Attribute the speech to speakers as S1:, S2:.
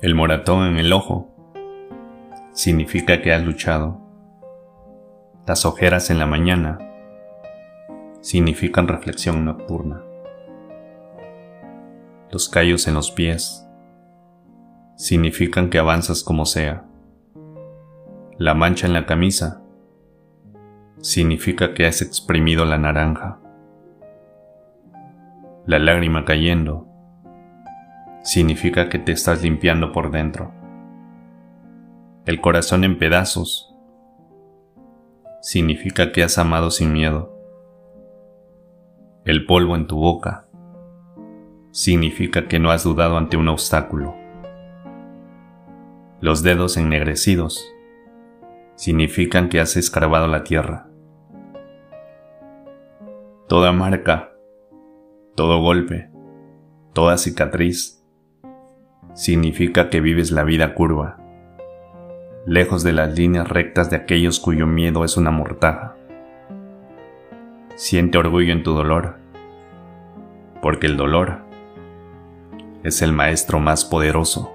S1: El moratón en el ojo significa que has luchado. Las ojeras en la mañana significan reflexión nocturna. Los callos en los pies significan que avanzas como sea. La mancha en la camisa significa que has exprimido la naranja. La lágrima cayendo significa que te estás limpiando por dentro. El corazón en pedazos significa que has amado sin miedo. El polvo en tu boca significa que no has dudado ante un obstáculo. Los dedos ennegrecidos significan que has escarbado la tierra. Toda marca, todo golpe, toda cicatriz significa que vives la vida curva, lejos de las líneas rectas de aquellos cuyo miedo es una mortaja. Siente orgullo en tu dolor, porque el dolor es el maestro más poderoso